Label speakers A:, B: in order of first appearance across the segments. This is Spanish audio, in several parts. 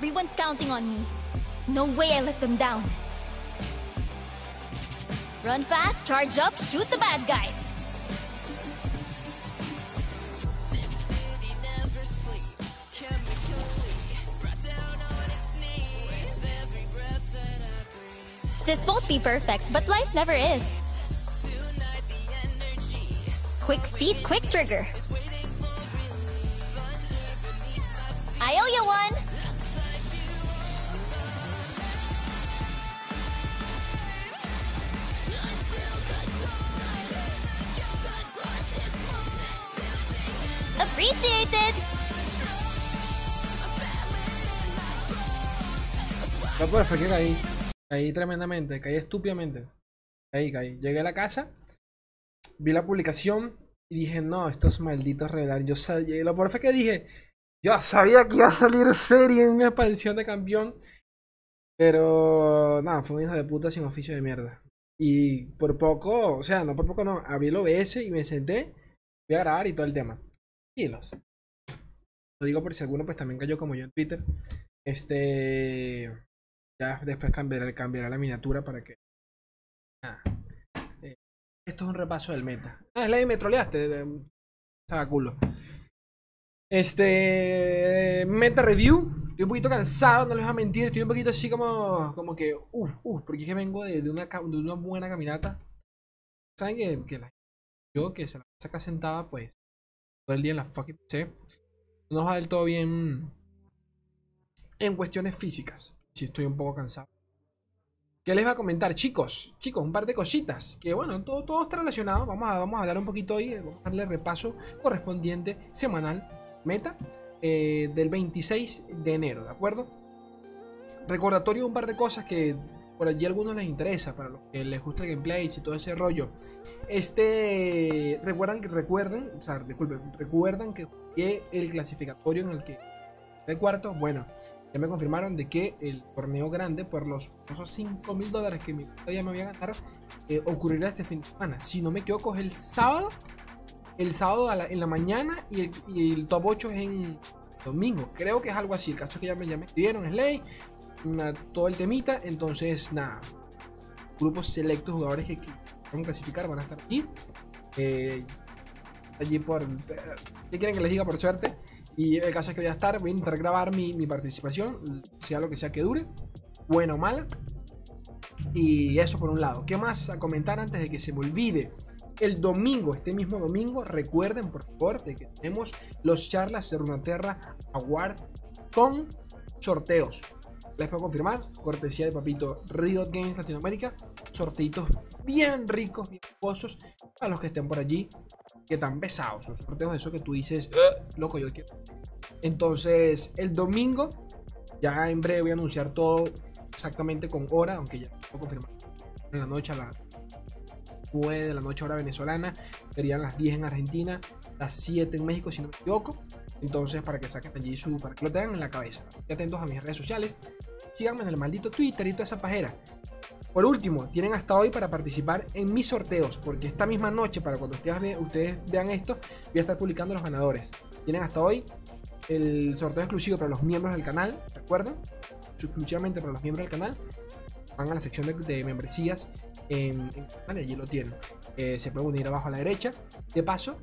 A: Everyone's counting on me. No way I let them down. Run fast, charge up, shoot the bad guys. This won't be perfect, but life never is. Quick feet, quick trigger. Appreciated.
B: Lo peor fue que caí. Caí tremendamente, caí estúpidamente. Caí, caí. Llegué a la casa, vi la publicación y dije, no, estos malditos regalos. Yo sabía, lo peor que dije, yo sabía que iba a salir serie en mi expansión de campeón. Pero, nada, fue un hijo de puta sin oficio de mierda. Y por poco, o sea, no por poco no, abrí el OBS y me senté, voy a grabar y todo el tema. Tranquilos. Lo digo por si alguno pues también cayó como yo en Twitter. Este. Ya después cambiaré, cambiaré la miniatura para que. Ah, eh, esto es un repaso del meta. Ah, Slay, me troleaste. eh, Estaba culo. Este. Meta review. Estoy un poquito cansado, no les voy a mentir. Estoy un poquito así como. Como que. Uff, uff, porque es que vengo de, de una, de una buena caminata. Saben que, que la, yo que se la saca sentada, pues. Todo el día en la fucking PC. No va del todo bien. En cuestiones físicas. Si estoy un poco cansado. ¿Qué les va a comentar, chicos? Chicos, un par de cositas. Que bueno, todo, todo está relacionado. Vamos a, vamos a hablar un poquito hoy. Vamos a darle repaso correspondiente semanal meta eh, del 26 de enero, ¿de acuerdo? Recordatorio de un par de cosas que por allí a algunos les interesa, para los que les gusta el gameplay y todo ese rollo. Este, recuerdan que recuerden, o sea, disculpen, recuerdan que el clasificatorio en el que de cuarto, bueno, ya me confirmaron de que el torneo grande por los famosos 5 mil dólares que mi ya me voy a ganar ocurrirá este fin de semana. Si no me equivoco, es el sábado. El sábado en la mañana y el, top 8 es en domingo. Creo que es algo así. El caso es que ya me, ya me escribieron, Slay, todo el temita. Entonces, nada. Grupos selectos, jugadores que quieren clasificar van a estar aquí. Eh, allí por. ¿Qué quieren que les diga por suerte? Y el caso es que voy a estar, voy a intentar grabar mi, mi participación, sea lo que sea que dure, buena o mala. Y eso por un lado. ¿Qué más a comentar antes de que se me olvide? El domingo, este mismo domingo, recuerden por favor de que tenemos los charlas de Runaterra Award con sorteos. Les puedo confirmar, cortesía de papito Riot Games Latinoamérica, sorteitos bien ricos, bien jugosos, para los que estén por allí, que tan pesados, son sorteos de esos que tú dices, "Eh, loco, yo quiero. Entonces, el domingo, ya en breve voy a anunciar todo exactamente con hora, aunque ya puedo confirmar. En la noche a las 9 de la noche hora venezolana, serían las 10 en Argentina, las 7 en México, si no me equivoco. Entonces, para que saquen allí su, para que lo tengan en la cabeza. Estén atentos a mis redes sociales. Síganme en el maldito Twitter y toda esa pajera. Por último, tienen hasta hoy para participar en mis sorteos, porque esta misma noche, para cuando ustedes, ve- ustedes vean esto, voy a estar publicando los ganadores. Tienen hasta hoy el sorteo exclusivo para los miembros del canal, recuerden, exclusivamente para los miembros del canal. Van a la sección de, membresías en, allí lo tienen. Eh, se pueden unir abajo a la derecha. De paso,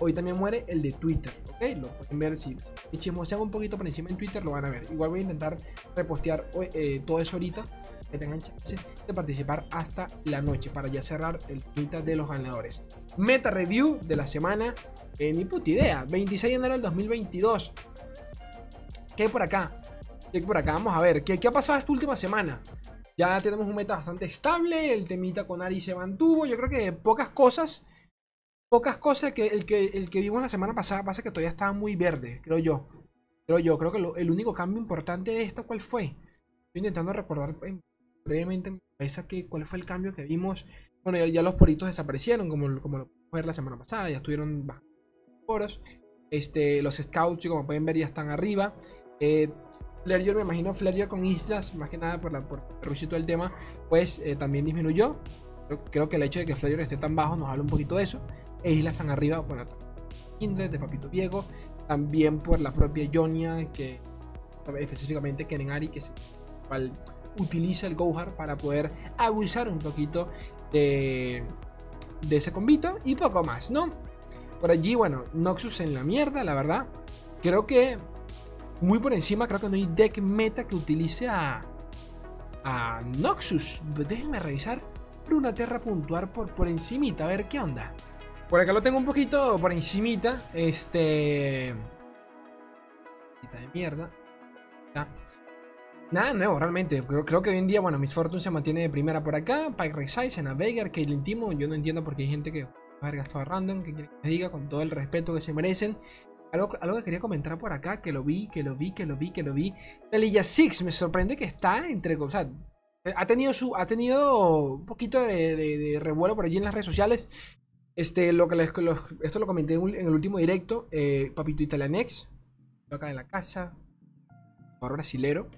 B: hoy también muere el de Twitter, ¿ok? Lo pueden ver si si chismosean un poquito por encima en Twitter, lo van a ver. Igual voy a intentar repostear eh, todo eso ahorita que tengan chance de participar hasta la noche para ya cerrar el mitad de los ganadores. Meta review de la semana, eh, ni puta idea, 26 de enero del 2022. ¿Qué hay por acá? ¿Qué hay por acá? Vamos a ver, ¿qué, qué ha pasado esta última semana? Ya tenemos un meta bastante estable, el temita con Ari se mantuvo, yo creo que pocas cosas, pocas cosas que el que, el que vimos la semana pasada pasa que todavía estaba muy verde, creo yo. Creo yo, creo que lo- el único cambio importante de esto, ¿cuál fue? Estoy intentando recordar en- brevemente en mi cabeza que, cuál fue el cambio que vimos. Bueno, ya, ya los poritos desaparecieron, como, como lo pudimos ver la semana pasada, ya estuvieron bajando poros. Este, los scouts, como pueden ver, ya están arriba. Eh, me imagino Flareor con islas, más que nada por, la, por el ruido y todo el tema, pues eh, también disminuyó. Creo, que el hecho de que Flareor esté tan bajo nos habla un poquito de eso. Islas están arriba, bueno, Kindred de Papito Diego, también por la propia Jonia, que específicamente Kenen Ari, que cual utiliza el Gohar para poder abusar un poquito de, ese combito y poco más, ¿no? Por allí, bueno, Noxus en la mierda, la verdad. Creo que muy por encima, creo que no hay deck meta que utilice a, Noxus. Déjenme revisar una terra puntuar por, por encimita, a ver qué onda. Por acá lo tengo un poquito por encimita. Este... de mierda. Nada nuevo, realmente. Creo, que hoy en día, bueno, Miss Fortune se mantiene de primera por acá. Pike Resize, a Veigar, Caitlyn Timo. Yo no entiendo por qué hay gente que va a haber gastado a random. Que quiere que diga con todo el respeto que se merecen. Algo, que quería comentar por acá, que lo vi, que lo vi, que lo vi, que lo vi. Talilla Six, me sorprende que está entre. O sea, ha tenido su. Ha tenido un poquito de, revuelo por allí en las redes sociales. Este, lo que esto lo comenté en, el último directo. Eh, Papito Italianex. Acá en la casa. Jugador brasilero.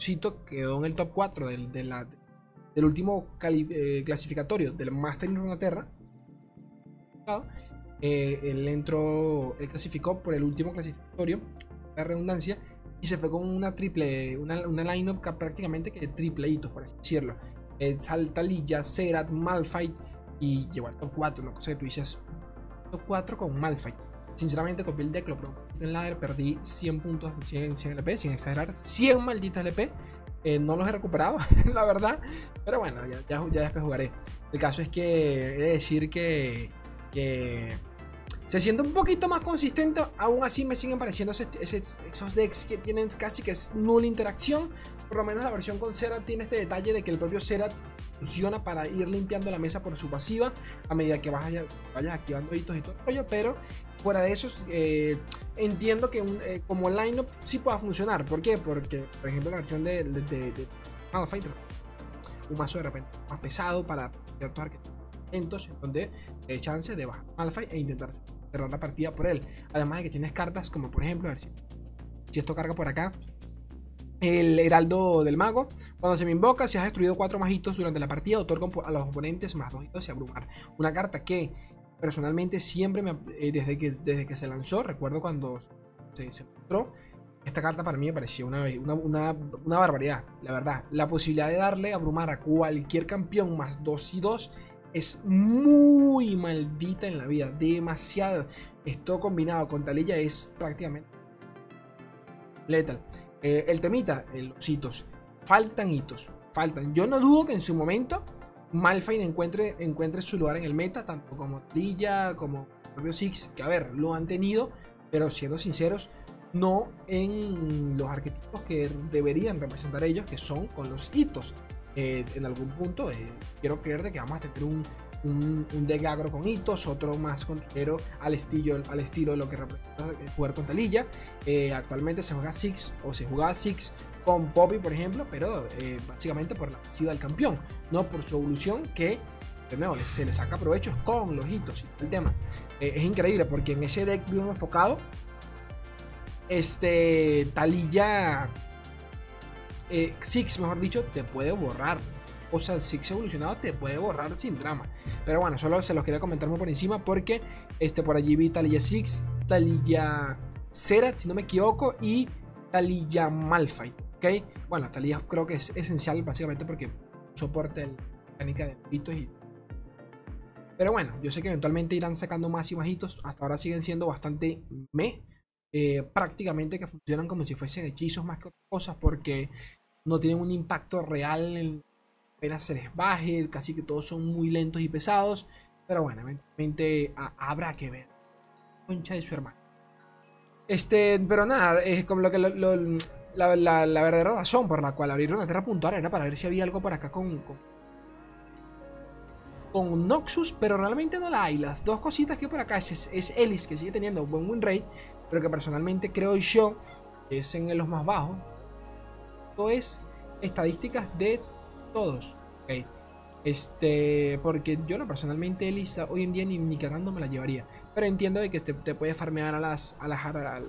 B: Cito quedó en el top 4 del, del último eh, clasificatorio del Master en Runaterra. Eh, él entró. Él clasificó por el último clasificatorio. La redundancia. Y se fue con una triple. Una, una line-up prácticamente que por así decirlo. El Saltalilla, Serat, Malfight y llegó al top 4, una cosa que tú dices, top 4 con Malphite. Sinceramente copié el deck, lo probé en ladder, perdí 100 puntos, 100, 100 LP, sin exagerar, 100 malditos LP. Eh, no los he recuperado, la verdad. Pero bueno, ya, ya, después jugaré. El caso es que he de decir que, que se siente un poquito más consistente. Aún así me siguen pareciendo esos, decks que tienen casi que es nula interacción. Por lo menos la versión con Serat tiene este detalle de que el propio Serat funciona para ir limpiando la mesa por su pasiva a medida que vayas, vayas activando hitos y todo el pero fuera de eso eh, entiendo que un, eh, como lineup sí pueda funcionar. ¿Por qué? Porque, por ejemplo, la versión de, de, de, un mazo de repente más pesado para ciertos arquetipos en donde hay chance de bajar Malphite e intentar cerrar la partida por él. Además de que tienes cartas como por ejemplo, a ver si esto carga por acá, el Heraldo del Mago. Cuando se me invoca, si has destruido cuatro magitos durante la partida, otorga a los oponentes más dos hitos y abrumar. Una carta que personalmente siempre, me, eh, desde, que, desde que se lanzó, recuerdo cuando se, mostró, esta carta para mí me pareció una, una, una, barbaridad, la verdad. La posibilidad de darle abrumar a cualquier campeón más 2 y 2 es muy maldita en la vida, demasiado. Esto combinado con Talilla es prácticamente letal. Eh, el temita, los hitos. Faltan hitos. Faltan. Yo no dudo que en su momento Malphite encuentre, encuentre su lugar en el meta, tanto como Trilla, como propio Six, que a ver, lo han tenido, pero siendo sinceros, no en los arquetipos que deberían representar ellos, que son con los hitos. Eh, en algún punto, eh, quiero creer de que vamos a tener un, deck agro con hitos, otro más controlero al estilo, al estilo de lo que representa jugar con Talilla. Eh, actualmente se juega Six o se jugaba Six con Poppy, por ejemplo, pero eh, básicamente por la pasiva del campeón, no por su evolución que de nuevo se le saca provecho con los hitos y el tema. Eh, es increíble porque en ese deck bien enfocado, este Talilla Six, mejor dicho, te puede borrar o sea, Six evolucionado te puede borrar sin drama. Pero bueno, solo se los quería comentar por encima porque este, por allí vi Talilla Six, Talilla Zerat, si no me equivoco, y Talilla Malphite. ¿Ok? Bueno, Talilla creo que es esencial básicamente porque soporta la mecánica de hitos y. Pero bueno, yo sé que eventualmente irán sacando más y más. Hasta ahora siguen siendo bastante me. Eh, prácticamente que funcionan como si fuesen hechizos más que cosas porque no tienen un impacto real en apenas se les baje, casi que todos son muy lentos y pesados. Pero bueno, eventualmente habrá que ver. Concha de su hermano. Este, pero nada, es como lo que la, verdadera razón por la cual abrir una tierra puntual era para ver si había algo por acá con, con, Noxus, pero realmente no la hay. Las dos cositas que por acá es, es Ellis, que sigue teniendo buen win rate, pero que personalmente creo yo es en los más bajos. Esto es estadísticas de todos. Este, porque yo no personalmente Elisa hoy en día ni, ni cagando me la llevaría. Pero entiendo de que te, te puede farmear a las a las a,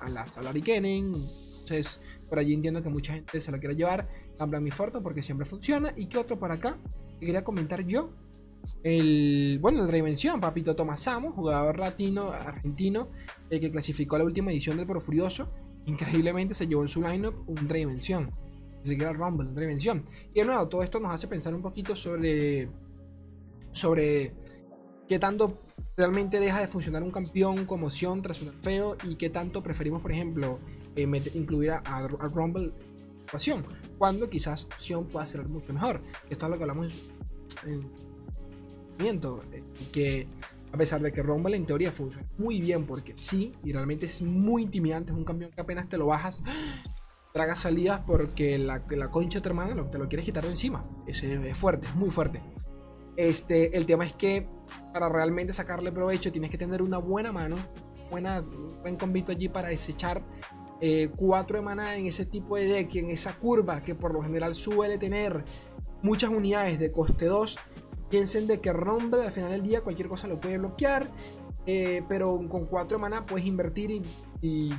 B: a las a Entonces, por allí entiendo que mucha gente se la quiere llevar. Cambia mi Forto porque siempre funciona. ¿Y qué otro por acá? Que quería comentar yo. El, bueno, el Reinvención, Papito Tomasamo, jugador latino, argentino, el que clasificó la última edición del Pro Furioso increíblemente se llevó en su lineup un Siquiera Rumble, un Dimension. Y de nuevo, todo esto nos hace pensar un poquito sobre. Sobre qué tanto realmente deja de funcionar un campeón como opción tras un feo y qué tanto preferimos, por ejemplo, eh, incluir a, a, Rumble ecuación, cuando quizás Sion pueda ser mucho mejor. Esto es lo que hablamos en, en eh, que a pesar de que Rumble en teoría funciona muy bien, porque sí, y realmente es muy intimidante, es un campeón que apenas te lo bajas, tragas salidas porque la, la concha de tu hermana te lo quieres quitar de encima. Es, es fuerte, es muy fuerte. Este, el tema es que para realmente sacarle provecho tienes que tener una buena mano, buena, buen convito allí para desechar eh, cuatro de maná en ese tipo de deck, en esa curva que por lo general suele tener muchas unidades de coste 2 Piensen de que Rumble al final del día cualquier cosa lo puede bloquear. Eh, pero con 4 mana puedes invertir y,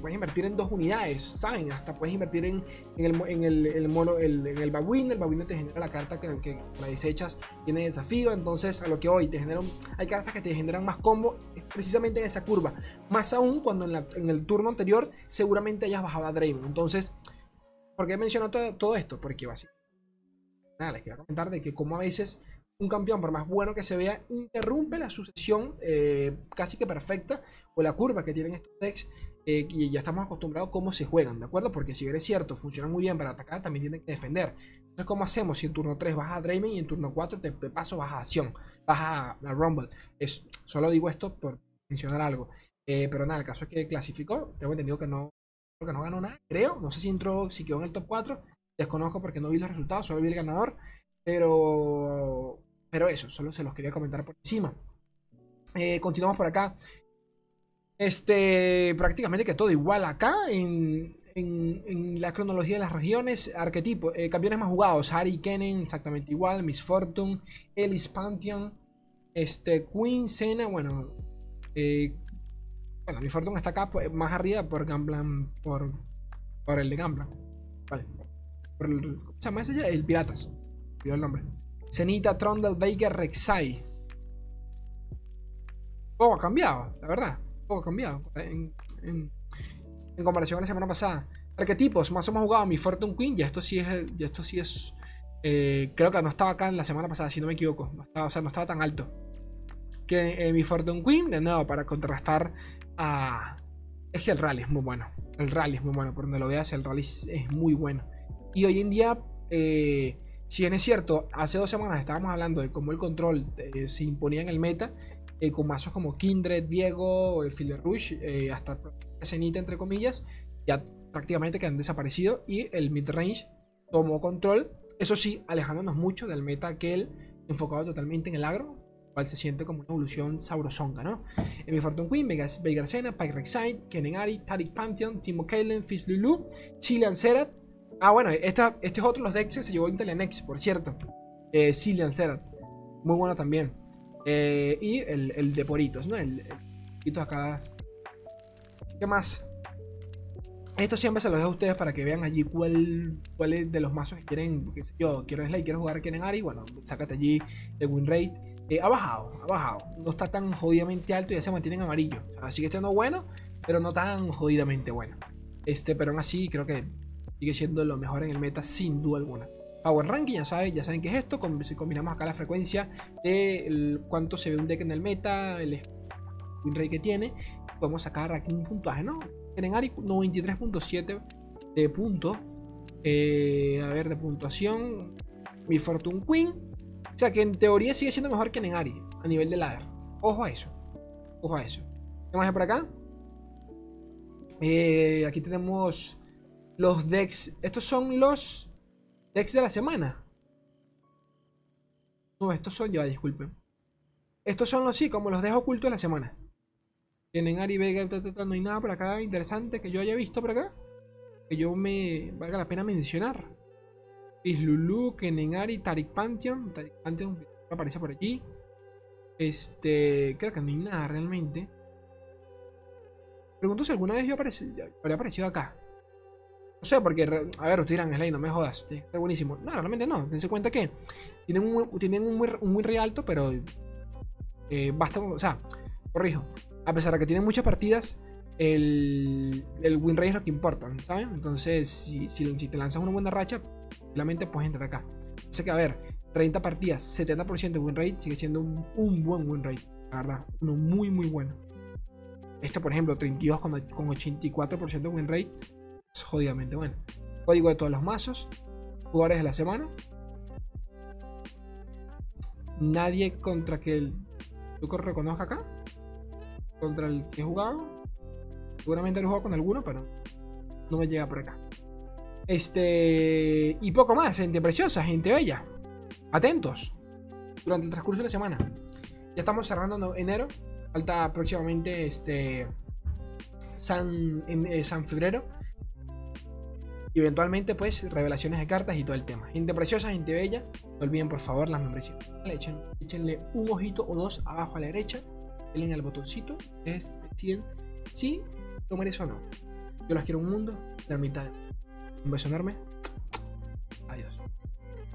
B: puedes invertir en dos unidades, ¿saben? Hasta puedes invertir en, el, en el, mono, el, en el Bawin. El te genera la carta que, que, la desechas, tiene desafío. Entonces, a lo que hoy te generan, hay cartas que te generan más combo precisamente en esa curva. Más aún cuando en, en el turno anterior seguramente hayas bajado a Draymond. Entonces, ¿por qué menciono todo, todo esto? Porque básicamente les quiero comentar de que como a veces un campeón, por más bueno que se vea, interrumpe la sucesión eh, casi que perfecta o la curva que tienen estos decks. Eh, y ya estamos acostumbrados a cómo se juegan, ¿de acuerdo? Porque si bien es cierto, funcionan muy bien para atacar, también tienen que defender. Entonces, ¿cómo hacemos? Si en turno 3 vas a Draymond y en turno 4 te, paso vas a Acción, vas a, Rumble. Es, solo digo esto por mencionar algo. Eh, pero nada, el caso es que clasificó. Tengo entendido que no, que no ganó nada, creo. No sé si entró, si quedó en el top 4. Desconozco porque no vi los resultados, solo vi el ganador. Pero, pero eso, solo se los quería comentar por encima. Eh, continuamos por acá. Este, prácticamente que todo igual acá en, en, la cronología de las regiones. Arquetipo, eh, campeones más jugados: Harry Kennen, exactamente igual. Miss Fortune, Ellis Pantheon, este, Queen Sena. Bueno, eh, bueno, Miss Fortune está acá pues, más arriba por Gamblan, por, por el de Gamblan. Vale. ¿Cómo se llama ese ya? El Piratas. Pido el nombre. Cenita, Trondel, Baker, Rek'Sai. Poco ha cambiado, la verdad. Poco cambiado. En, comparación a la semana pasada. Arquetipos, más o menos jugado mi Fortune Queen. Ya esto sí es. Ya esto sí es. Eh, creo que no estaba acá en la semana pasada, si no me equivoco. No estaba, o sea, no estaba tan alto. Que eh, mi Fortune Queen, de nuevo, para contrastar a. Es que el rally es muy bueno. El rally es muy bueno. Por donde lo veas, el rally es muy bueno. Y hoy en día, eh, si bien es cierto, hace dos semanas estábamos hablando de cómo el control eh, se imponía en el meta, eh, con mazos como Kindred, Diego, el Field Rush, hasta Cenita, entre comillas, ya prácticamente que han desaparecido y el midrange tomó control. Eso sí, alejándonos mucho del meta aquel enfocado totalmente en el agro, cual se siente como una evolución sabrosonga, ¿no? En mi Fortune Queen, Vegas, Sena, Pike Rek'Sai, Kenenari, Tarik Pantheon, Timo Kalen, Fizz Lulu, Chilean Serat, Ah, bueno, esta, este es otro de los decks que se llevó Intel Next, por cierto. Eh, Cillian Zerat. Muy bueno también. Eh, y el, el, de Poritos, ¿no? El, el acá. ¿Qué más? Esto siempre se los dejo a ustedes para que vean allí cuál, cuál es de los mazos que quieren. Sé yo, quiero Slay, quiero jugar, quieren Ari. Bueno, sácate allí el win rate. Eh, ha bajado, ha bajado. No está tan jodidamente alto y ya se mantiene en amarillo. Así que este no bueno, pero no tan jodidamente bueno. Este, pero aún así creo que sigue siendo lo mejor en el meta sin duda alguna. Power Ranking, ya saben, ya saben qué es esto. Si combinamos acá la frecuencia de cuánto se ve un deck en el meta, el win rate que tiene, podemos sacar aquí un puntaje, ¿no? Tienen Ari 93.7 de punto. Eh, a ver, de puntuación. Mi Fortune Queen. O sea que en teoría sigue siendo mejor que Nenari a nivel de ladder. Ojo a eso. Ojo a eso. ¿Qué más hay por acá? Eh, aquí tenemos los decks. Estos son los decks de la semana. No, estos son ya, disculpen. Estos son los sí, como los dejo ocultos de la semana. Tienen Vega, no hay nada por acá interesante que yo haya visto por acá. Que yo me valga la pena mencionar. Islulu, Kenenari, Tarik Pantheon. Tarik Pantheon aparece por allí. Este, creo que no hay nada realmente. Pregunto si alguna vez yo habría aparecido acá. No sé, porque, a ver, ustedes dirán, Slay, no me jodas, está buenísimo. No, realmente no. Dense cuenta que tienen un, tienen un, muy, un alto, pero eh, basta, o sea, corrijo. A pesar de que tienen muchas partidas, el, el win rate es lo que importa, ¿sabes? Entonces, si, si, te lanzas una buena racha, realmente puedes entrar acá. Así que, a ver, 30 partidas, 70% de win rate sigue siendo un, un, buen win rate, la verdad. Uno muy, muy bueno. Este, por ejemplo, 32 con, con 84% de win rate, es jodidamente bueno. Código de todos los mazos, jugadores de la semana. Nadie contra que el yo reconozca acá. Contra el que he jugado. Seguramente lo he jugado con alguno, pero no me llega por acá. Este. Y poco más, gente preciosa, gente bella. Atentos. Durante el transcurso de la semana. Ya estamos cerrando enero. Falta próximamente este. San, en, eh, San Febrero. Eventualmente, pues, revelaciones de cartas y todo el tema. Gente preciosa, gente bella. No olviden, por favor, las membresías. Echen, échenle un ojito o dos abajo a la derecha. Denle al botoncito. Es deciden si lo merece o no. Yo las quiero un mundo, la mitad. Un beso enorme.